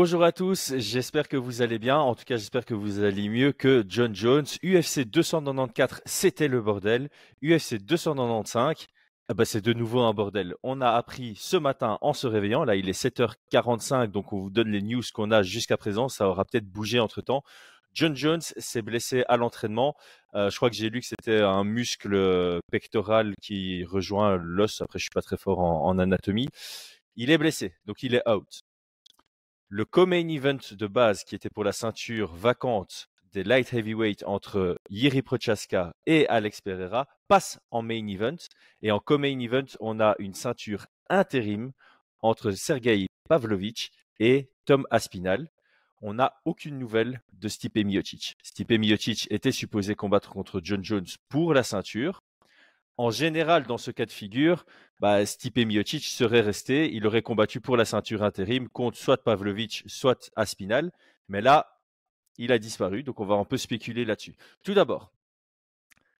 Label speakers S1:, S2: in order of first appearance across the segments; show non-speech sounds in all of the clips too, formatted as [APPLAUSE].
S1: Bonjour à tous, j'espère que vous allez bien. En tout cas, j'espère que vous allez mieux que John Jones. UFC 294, c'était le bordel. UFC 295, ah bah c'est de nouveau un bordel. On a appris ce matin en se réveillant, là il est 7h45, donc on vous donne les news qu'on a jusqu'à présent, ça aura peut-être bougé entre-temps. John Jones s'est blessé à l'entraînement. Euh, je crois que j'ai lu que c'était un muscle pectoral qui rejoint l'os. Après, je suis pas très fort en, anatomie. Il est blessé, donc il est out. Le co-main event de base, qui était pour la ceinture vacante des light heavyweight entre Yiri Prochaska et Alex Pereira, passe en main event. Et en co-main event, on a une ceinture intérim entre Sergei Pavlovich et Tom Aspinal on n'a aucune nouvelle de Stipe Miocic. Stipe Miocic était supposé combattre contre John Jones pour la ceinture. En général, dans ce cas de figure, bah, Stipe Miocic serait resté, il aurait combattu pour la ceinture intérim contre soit Pavlovich, soit Aspinal. Mais là, il a disparu, donc on va un peu spéculer là-dessus. Tout d'abord,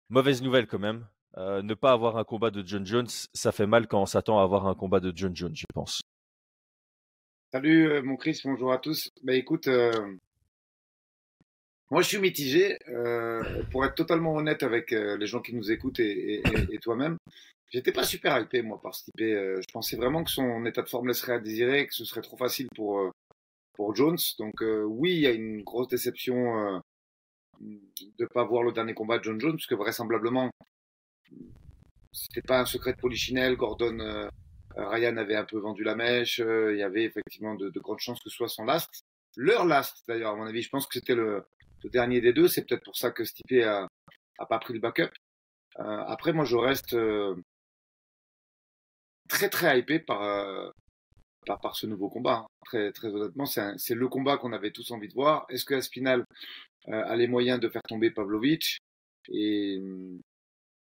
S1: mauvaise nouvelle quand même. Euh, ne pas avoir un combat de John Jones, ça fait mal quand on s'attend à avoir un combat de John Jones, je pense.
S2: Salut euh, mon Chris, bonjour à tous. Bah écoute, euh, moi je suis mitigé. Euh, pour être totalement honnête avec les gens qui nous écoutent et, toi-même, j'étais pas super hypé moi par ce type. je pensais vraiment que son état de forme laisserait à désirer, que ce serait trop facile pour pour Jones. Donc oui, il y a une grosse déception de pas voir le dernier combat de John Jones, puisque vraisemblablement c'était pas un secret de Polichinelle. Gordon Ryan avait un peu vendu la mèche. Euh, il y avait effectivement de, grandes chances que ce soit son last. Leur last, d'ailleurs, à mon avis. Je pense que c'était le, dernier des deux. C'est peut-être pour ça que Stipe a, a pas pris le backup. Euh, après, moi, je reste euh, très, très hypé par, par, ce nouveau combat. Hein. Très, très honnêtement, c'est le combat qu'on avait tous envie de voir. Est-ce que Aspinal a les moyens de faire tomber Pavlovich Et,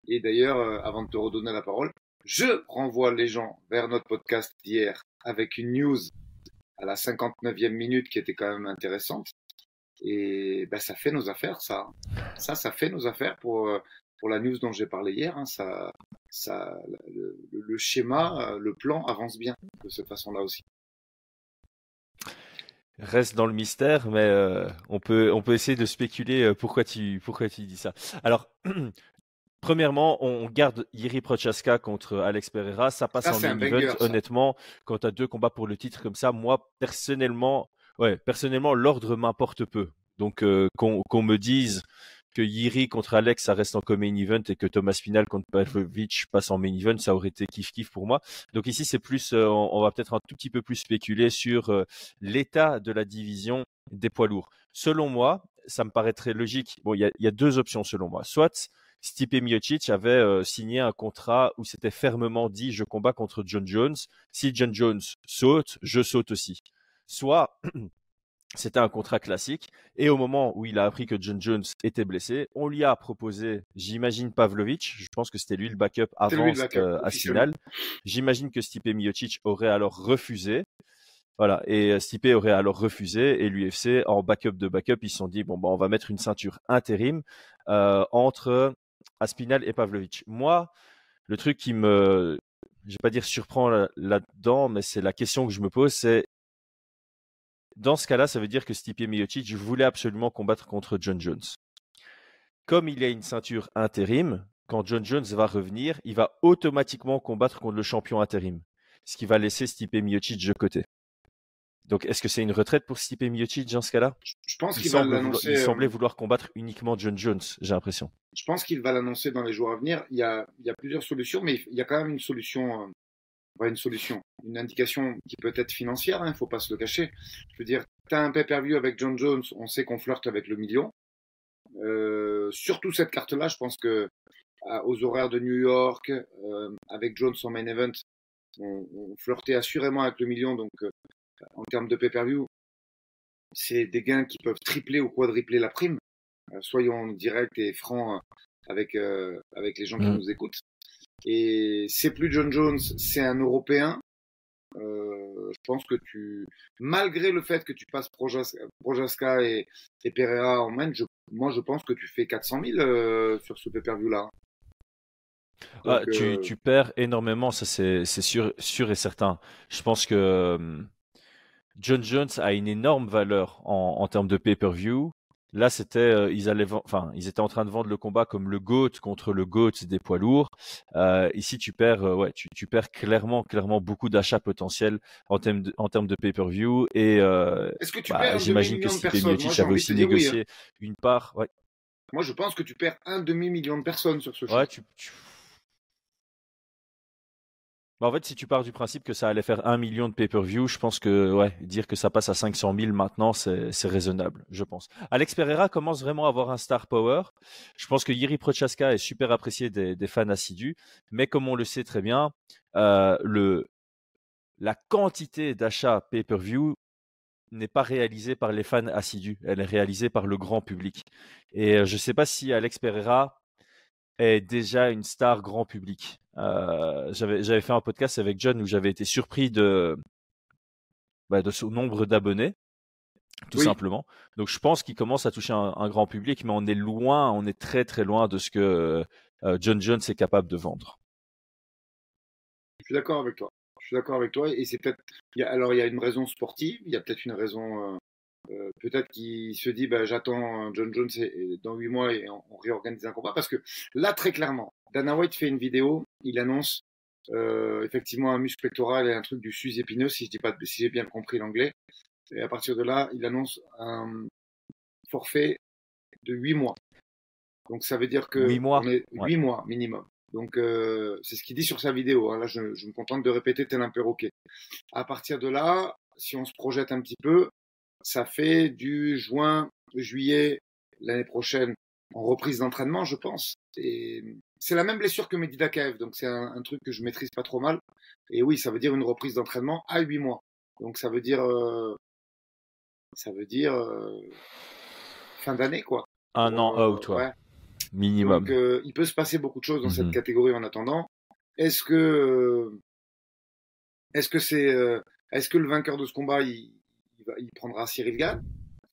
S2: et d'ailleurs, avant de te redonner la parole, je renvoie les gens vers notre podcast d'hier avec une news à la 59e minute qui était quand même intéressante. Et ben, ça fait nos affaires, ça. Ça, ça fait nos affaires pour, euh, pour la news dont j'ai parlé hier. Hein. Ça, ça, le, schéma, euh, le plan avance bien de cette façon-là aussi
S1: reste dans le mystère, mais euh, on peut on peut essayer de spéculer pourquoi tu pourquoi tu dis ça. Alors [CLEARS THROAT] Premièrement, on garde Yiri Prochaska contre Alex Pereira. Ça passe en main event. Honnêtement, quand tu as deux combats pour le titre comme ça, moi, personnellement, ouais, personnellement, l'ordre m'importe peu. Donc, euh, qu'on me dise que Yiri contre Alex, ça reste en main event et que Thomas Final contre Pavlovich passe en main event, ça aurait été kiff-kiff pour moi. Donc ici, c'est plus, euh, on, va peut-être un tout petit peu plus spéculer sur euh, l'état de la division des poids lourds. Selon moi, ça me paraîtrait logique. Bon, il y a, deux options selon moi. Soit Stipe Miocic avait signé un contrat où c'était fermement dit je combats contre John Jones. Si John Jones saute, je saute aussi. Soit [CLEARS THROAT] c'était un contrat classique et au moment où il a appris que John Jones était blessé, on lui a proposé, j'imagine Pavlovich, je pense que c'était lui le backup avant Aspinal. J'imagine que Stipe Miocic aurait alors refusé. Voilà, et euh, Stipe aurait alors refusé et l'UFC en backup de backup, ils se sont dit bon bah on va mettre une ceinture intérim euh, entre Aspinal et Pavlovich. Moi, le truc qui me, je vais pas dire surprend là-dedans, mais c'est la question que je me pose, c'est dans ce cas-là, ça veut dire que Stipe Miocic voulais absolument combattre contre John Jones. Comme il a une ceinture intérim, quand John Jones va revenir, il va automatiquement combattre contre le champion intérim, ce qui va laisser Stipe Miocic de côté. Donc, est-ce que c'est une retraite pour Stipe Miocic dans ce cas-là?
S2: Je pense qu'il va l'annoncer.
S1: Il euh, semblait vouloir combattre uniquement John Jones, j'ai l'impression.
S2: Je pense qu'il va l'annoncer dans les jours à venir. Il y, a, plusieurs solutions, mais il y a quand même une solution, euh, une solution, une indication qui peut être financière, il hein, ne faut pas se le cacher. Je veux dire, tu as un pay-per-view avec John Jones, on sait qu'on flirte avec le million. Euh, surtout cette carte-là, je pense que aux horaires de New York, avec Jones en main event, on, on, flirtait assurément avec le million, donc en termes de pay-per-view, c'est des gains qui peuvent tripler ou quadrupler la prime. Euh, soyons directs et francs euh, avec, euh, avec les gens qui mm. nous écoutent. Et c'est plus John Jones, c'est un Européen. je pense que tu, malgré le fait que tu passes Projaska et, et Pereira en main, moi je pense que tu fais 400 000 sur ce pay-per-view-là.
S1: Ah, tu, tu, perds énormément, ça c'est sûr, sûr et certain. Je pense que John Jones a une énorme valeur en, en termes de pay-per-view. Là, c'était, euh, ils allaient, enfin, ils étaient en train de vendre le combat comme le GOAT contre le GOAT des poids lourds. Euh, ici, tu perds, euh, ouais, tu, tu, perds clairement, clairement beaucoup d'achats potentiels en termes de, en termes de pay-per-view. Et euh, bah, j'imagine que Miocic avait aussi négocié hein. une part. Ouais.
S2: Moi, je pense que tu perds un demi million de personnes sur ce
S1: show. Ouais, tu, tu, bah, en fait, si tu pars du principe que ça allait faire un million de pay-per-view, je pense que ouais, dire que ça passe à 500 000 maintenant, c'est raisonnable, je pense. Alex Pereira commence vraiment à avoir un star power. Je pense que Yiri Prochaska est super apprécié des, fans assidus, mais comme on le sait très bien, euh, le, la quantité d'achats pay-per-view n'est pas réalisée par les fans assidus, elle est réalisée par le grand public. Et euh, je ne sais pas si Alex Pereira est déjà une star grand public. Euh, j'avais fait un podcast avec John où j'avais été surpris de bah, de son nombre d'abonnés, tout simplement. Donc je pense qu'il commence à toucher un, grand public, mais on est loin, on est très très loin de ce que euh, John Jones est capable de vendre.
S2: Je suis d'accord avec toi. Je suis d'accord avec toi. Et c'est peut-être. Alors il y a une raison sportive, il y a peut-être une raison euh, euh, peut-être qu'il se dit bah, j'attends John Jones dans huit mois et on, réorganise un combat. Parce que là très clairement Dana White fait une vidéo il annonce euh, effectivement un muscle pectoral et un truc du sus épineux si je dis pas si j'ai bien compris l'anglais. Et à partir de là il annonce un forfait de huit mois. Donc ça veut dire que
S1: huit mois.
S2: on est huit mois minimum. Donc euh, c'est ce qu'il dit sur sa vidéo hein. là je, je, me contente de répéter tel un perroquet. À partir de là si on se projette un petit peu ça fait du juin, juillet l'année prochaine en reprise d'entraînement, je pense. c'est la même blessure que Medida Kaev, donc c'est un, truc que je maîtrise pas trop mal. Et oui, ça veut dire une reprise d'entraînement à huit mois. Donc ça veut dire, euh, ça veut dire euh, fin d'année quoi.
S1: Un an out, toi. Minimum.
S2: Donc euh, il peut se passer beaucoup de choses dans cette mhm. catégorie en attendant. Est-ce que, est-ce que c'est, est-ce que le vainqueur de ce combat, il, il prendra Cyril Gann,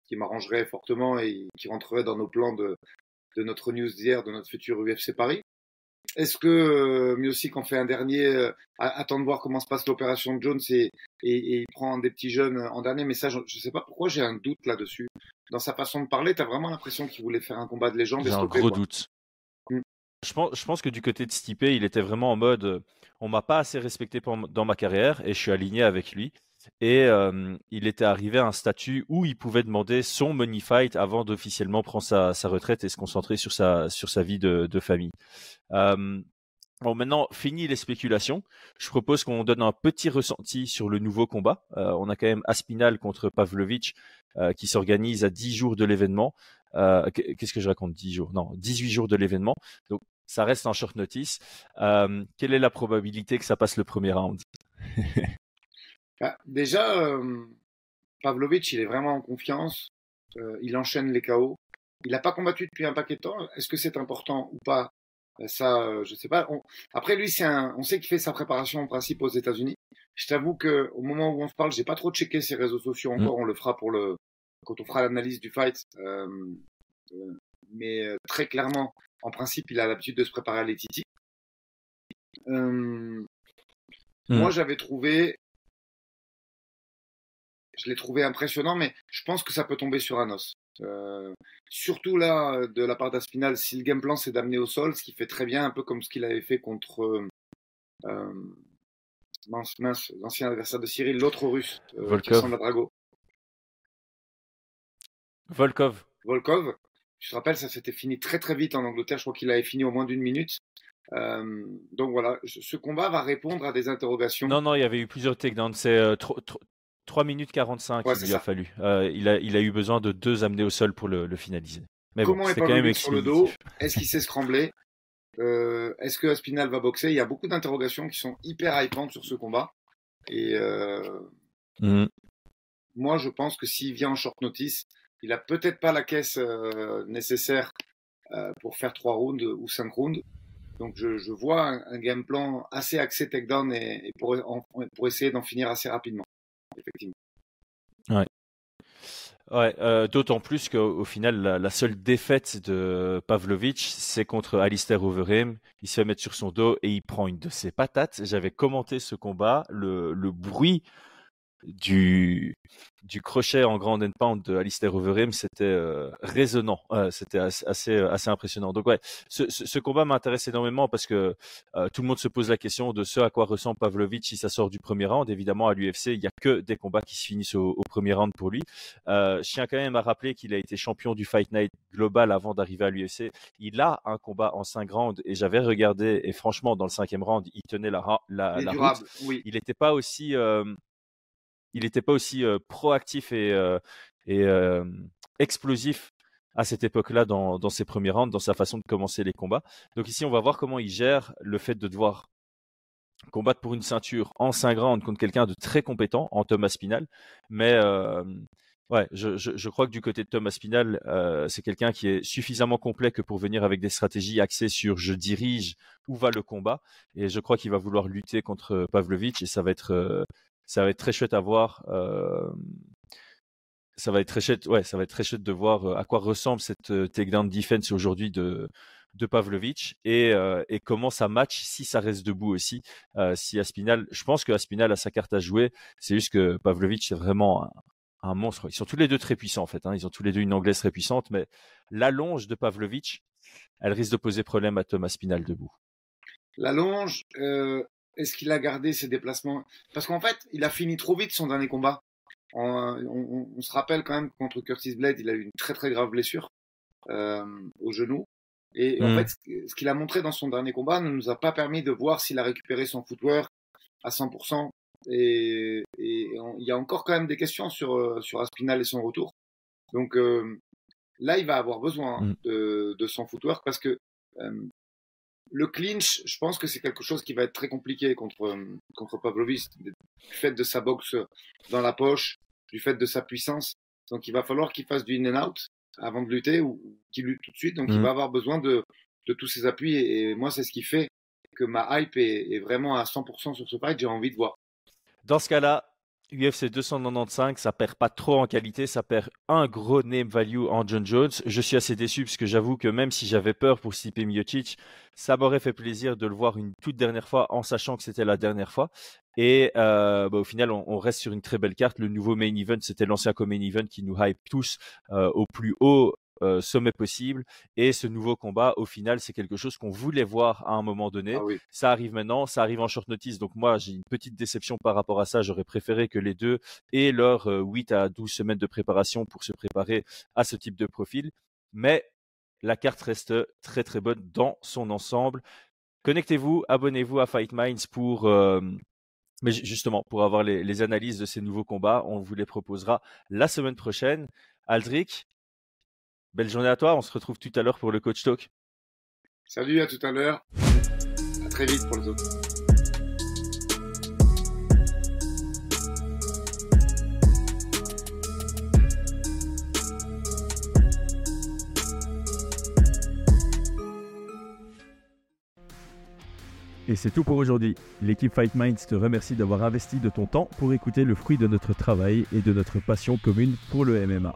S2: qui m'arrangerait fortement et qui rentrerait dans nos plans de, de notre news d'hier, de notre futur UFC Paris. Est-ce que euh, en fait un dernier, euh, attend de voir comment se passe l'opération de Jones et, et, il prend des petits jeunes en dernier Mais ça, je ne sais pas pourquoi j'ai un doute là-dessus. Dans sa façon de parler, tu as vraiment l'impression qu'il voulait faire un combat de légende.
S1: J'ai un gros doute. Mm. Je pense, je pense que du côté de Stipe, il était vraiment en mode euh, on m'a pas assez respecté dans ma carrière et je suis aligné avec lui. Et il était arrivé à un statut où il pouvait demander son money fight avant d'officiellement prendre sa, retraite et se concentrer sur sa, vie de, famille. Bon, maintenant, fini les spéculations. Je propose qu'on donne un petit ressenti sur le nouveau combat. Euh, on a quand même Aspinal contre Pavlovich euh, qui s'organise à 10 jours de l'événement. Euh, Qu'est-ce que je raconte 10 jours? Non, 18 jours de l'événement. Donc, ça reste en short notice. quelle est la probabilité que ça passe le premier round? [LAUGHS]
S2: Bah, déjà, euh, Pavlovic, il est vraiment en confiance. Euh, il enchaîne les KO. Il n'a pas combattu depuis un paquet de temps. Est-ce que c'est important ou pas? Bah, Ça, euh, je sais pas. Après, lui, c'est un... on sait qu'il fait sa préparation en principe aux États-Unis. Je t'avoue que au moment où on se parle, j'ai pas trop checké ses réseaux sociaux mm. encore. On le fera pour le quand on fera l'analyse du fight. Euh, mais très clairement, en principe, il a l'habitude de se préparer à l'ETT. Mm. Moi, j'avais trouvé je l'ai trouvé impressionnant, mais je pense que ça peut tomber sur un os. Euh, surtout là, de la part d'Aspinal, si le game plan c'est d'amener au sol, ce qui fait très bien, un peu comme ce qu'il avait fait contre euh, euh l'ancien adversaire de Cyril, l'autre russe,
S1: euh, Volkov.
S2: Drago.
S1: Volkov.
S2: Volkov. Je te rappelle, ça s'était fini très très vite en Angleterre. Je crois qu'il avait fini au moins d'une minute. Euh, donc voilà, ce combat va répondre à des interrogations.
S1: Non, non, il y avait eu plusieurs takedowns. C'est euh, trop, 3 minutes 45 il lui a fallu. Euh, il, a, il a eu besoin de deux amenés au sol pour le, le finaliser.
S2: Mais Comment bon, est quand même sur le dos? Est-ce qu'il s'est scramblé? Euh, Est-ce que Aspinal va boxer? Il y a beaucoup d'interrogations qui sont hyper hypantes sur ce combat. Et euh, mmh. moi, je pense que s'il vient en short notice, il a peut-être pas la caisse nécessaire pour faire 3 rounds ou 5 rounds. Donc je, je vois un, un, game plan assez axé takedown et, et pour, pour essayer d'en finir assez rapidement
S1: Ouais. Ouais, euh, d'autant plus qu'au final, la, seule défaite de Pavlovic, c'est contre Alistair Overeem. Il se fait mettre sur son dos et il prend une de ses patates. J'avais commenté ce combat, le, le bruit du, du crochet en grand and pound de Alistair Overeem, c'était euh, résonnant, c'était assez, assez, impressionnant. Donc ouais, ce, ce, combat m'intéresse énormément parce que euh, tout le monde se pose la question de ce à quoi ressemble Pavlovich si ça sort du premier round. Évidemment, à l'UFC, il n'y a que des combats qui se finissent au, premier round pour lui. Euh, je tiens quand même à rappeler qu'il a été champion du Fight Night global avant d'arriver à l'UFC. Il a un combat en cinq rounds et j'avais regardé et franchement, dans le cinquième round, il tenait la, la, la route. Oui. Il n'était pas aussi il n'était pas aussi proactif et, explosif à cette époque-là dans, ses premiers rounds, dans sa façon de commencer les combats. Donc ici, on va voir comment il gère le fait de devoir combattre pour une ceinture en 5 rounds contre quelqu'un de très compétent en Thomas Spinal. Mais je, crois que du côté de Thomas Spinal, c'est quelqu'un qui est suffisamment complet que pour venir avec des stratégies axées sur je dirige où va le combat. Et je crois qu'il va vouloir lutter contre Pavlovich et ça va être ça va être très chouette à voir. Euh, ça va être très chouette, ouais, ça va être très chouette de voir euh, à quoi ressemble cette euh, takedown defense aujourd'hui de de et, et, comment ça match si ça reste debout aussi. si Aspinal, je pense que Aspinal a sa carte à jouer. C'est juste que Pavlovich c'est vraiment un, monstre. Ils sont tous les deux très puissants en fait. Hein. Ils ont tous les deux une anglaise très puissante, mais l'allonge de Pavlovich, elle risque de poser problème à Thomas Spinal debout.
S2: L'allonge, est-ce qu'il a gardé ses déplacements? Parce qu'en fait, il a fini trop vite son dernier combat. On, se rappelle quand même contre Curtis Blade, il a eu une très très grave blessure euh, au genou. Et en mm. fait, ce qu'il a montré dans son dernier combat ne nous a pas permis de voir s'il a récupéré son footwork à 100%. Et, il y a encore quand même des questions sur, euh, sur Aspinal et son retour. Donc euh, là, il va avoir besoin mm. de, de, son footwork parce que le clinch, je pense que c'est quelque chose qui va être très compliqué contre, euh, contre Pavlovich, du fait de sa boxe dans la poche, du fait de sa puissance. Donc il va falloir qu'il fasse du in and out avant de lutter ou qu'il lutte tout de suite. Donc il mhm. va avoir besoin de, de tous ses appuis. Et, moi, c'est ce qui fait que ma hype est, est vraiment à 100% sur ce fight. J'ai envie de voir.
S1: Dans ce cas-là, UFC 295, ça perd pas trop en qualité, ça perd un gros name value en John Jones. Je suis assez déçu parce que j'avoue que même si j'avais peur pour Stipe Miocic, ça m'aurait fait plaisir de le voir une toute dernière fois en sachant que c'était la dernière fois. Et euh, bah, au final, on, reste sur une très belle carte. Le nouveau main event, c'était l'ancien co-main event qui nous hype tous euh, au plus haut euh, sommet possible. Et ce nouveau combat, au final, c'est quelque chose qu'on voulait voir à un moment donné. Ah ça arrive maintenant, ça arrive en short notice. Donc moi, j'ai une petite déception par rapport à ça. J'aurais préféré que les deux aient leurs 8 à 12 semaines de préparation pour se préparer à ce type de profil. Mais la carte reste très très bonne dans son ensemble. Connectez-vous, abonnez-vous à Fight Minds pour mais justement, pour avoir les, les, analyses de ces nouveaux combats, on vous les proposera la semaine prochaine. Aldric, Belle journée à toi. On se retrouve tout à l'heure pour le coach talk.
S2: Salut, à tout à l'heure. À très vite pour les autres.
S3: Et c'est tout pour aujourd'hui. L'équipe Fight Minds te remercie d'avoir investi de ton temps pour écouter le fruit de notre travail et de notre passion commune pour le MMA.